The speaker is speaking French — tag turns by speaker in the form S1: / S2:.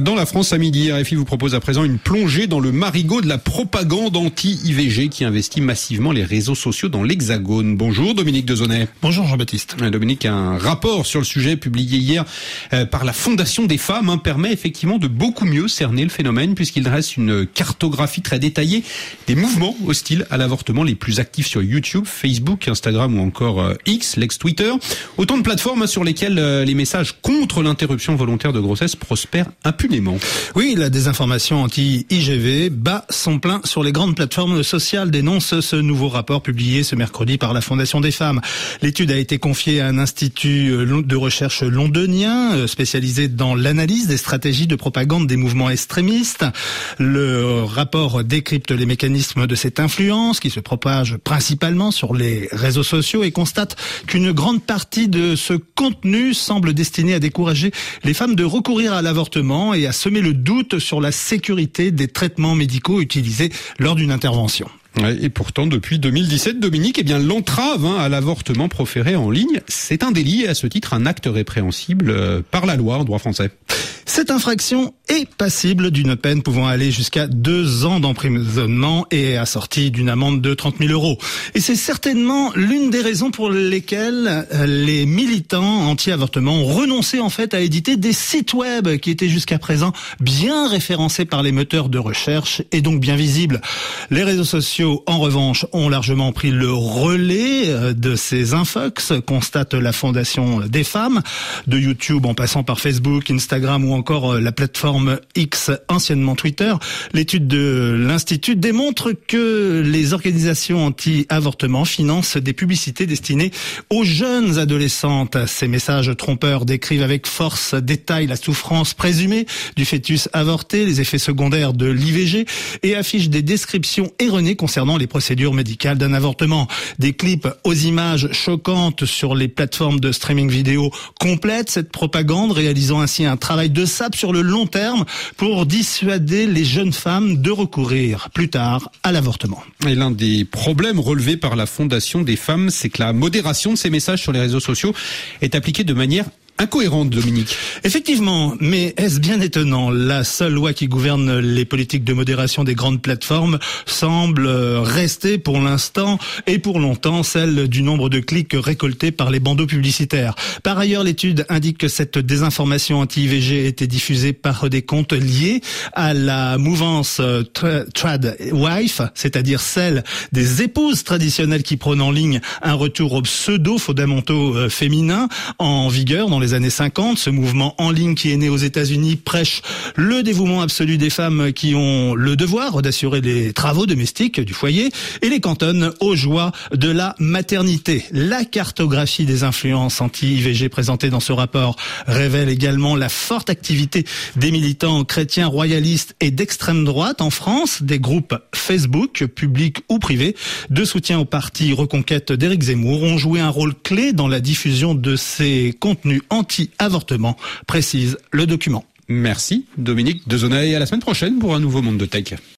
S1: Dans la France à midi, RFI vous propose à présent une plongée dans le marigot de la propagande anti-IVG qui investit massivement les réseaux sociaux dans l'Hexagone. Bonjour Dominique Dezonnet.
S2: Bonjour Jean-Baptiste.
S1: Dominique, un rapport sur le sujet publié hier euh, par la Fondation des femmes hein, permet effectivement de beaucoup mieux cerner le phénomène puisqu'il dresse une cartographie très détaillée des mouvements hostiles à l'avortement les plus actifs sur YouTube, Facebook, Instagram ou encore euh, X, l'ex-Twitter. Autant de plateformes hein, sur lesquelles euh, les messages contre l'interruption volontaire de grossesse prospèrent impunément.
S2: Oui, la désinformation anti-IGV bat son plein sur les grandes plateformes sociales, dénonce ce nouveau rapport publié ce mercredi par la Fondation des femmes. L'étude a été confiée à un institut euh, de recherche londonien euh, spécialisé dans l'analyse des stratégies de propagande des mouvements extrémistes. Le rapport décrypte les mécanismes de cette influence qui se propage principalement sur les réseaux sociaux et constate qu'une grande partie de ce contenu semble destiné à décourager les femmes de recourir à l'avortement et à semer le doute sur la sécurité des traitements médicaux utilisés lors d'une intervention.
S1: Et pourtant, depuis 2017, Dominique, eh bien, l'entrave hein, à l'avortement proféré en ligne, c'est un délit et à ce titre un acte répréhensible euh, par la loi en droit français.
S2: Cette infraction est passible d'une peine pouvant aller jusqu'à deux ans d'emprisonnement et assortie d'une amende de 30 000 euros. Et c'est certainement l'une des raisons pour lesquelles euh, les militants anti-avortement ont renoncé en fait à éditer des sites web qui étaient jusqu'à présent bien référencés par les moteurs de recherche et donc bien visibles. Les réseaux sociaux, en revanche, ont largement pris le relais euh, de ces infox, constate la Fondation des femmes, de YouTube en passant par Facebook, Instagram ou encore euh, la plateforme X, anciennement Twitter. L'étude de l'Institut démontre que les organisations anti-avortement financent des publicités destinées aux jeunes adolescentes. Ces messages trompeurs décrivent avec force détail la souffrance présumée du fœtus avorté, les effets secondaires de l'IVG et affichent des descriptions erronées concernant les procédures médicales d'un avortement. Des clips aux images choquantes sur les plateformes de streaming vidéo complètent cette propagande, réalisant ainsi un travail de sur le long terme pour dissuader les jeunes femmes de recourir plus tard à l'avortement.
S1: Et l'un des problèmes relevés par la Fondation des femmes, c'est que la modération de ces messages sur les réseaux sociaux est appliquée de manière incohérente, Dominique.
S2: Effectivement, mais est-ce bien étonnant? La seule loi qui gouverne les politiques de modération des grandes plateformes semble rester pour l'instant et pour longtemps celle du nombre de clics récoltés par les bandeaux publicitaires. Par ailleurs, l'étude indique que cette désinformation anti-IVG était diffusée par des comptes liés à la mouvance trad wife, c'est-à-dire celle des épouses traditionnelles qui prônent en ligne un retour aux pseudo-fondamentaux euh, féminins en vigueur dans les années 50. Ce mouvement en ligne qui est né aux États-Unis prêche le dévouement absolu des femmes qui ont le devoir d'assurer les travaux domestiques du foyer et les cantonne aux joies de la maternité. La cartographie des influences anti-IVG présentée dans ce rapport révèle également la forte activité des militants chrétiens royalistes et d'extrême droite en France, des groupes Facebook, publics ou privés, de soutien au parti Reconquête d'Éric Zemmour ont joué un rôle clé dans la diffusion de ces contenus anti-avortement, précise le document.
S1: Merci Dominique Dezonay à la semaine prochaine pour un nouveau Monde de Tech.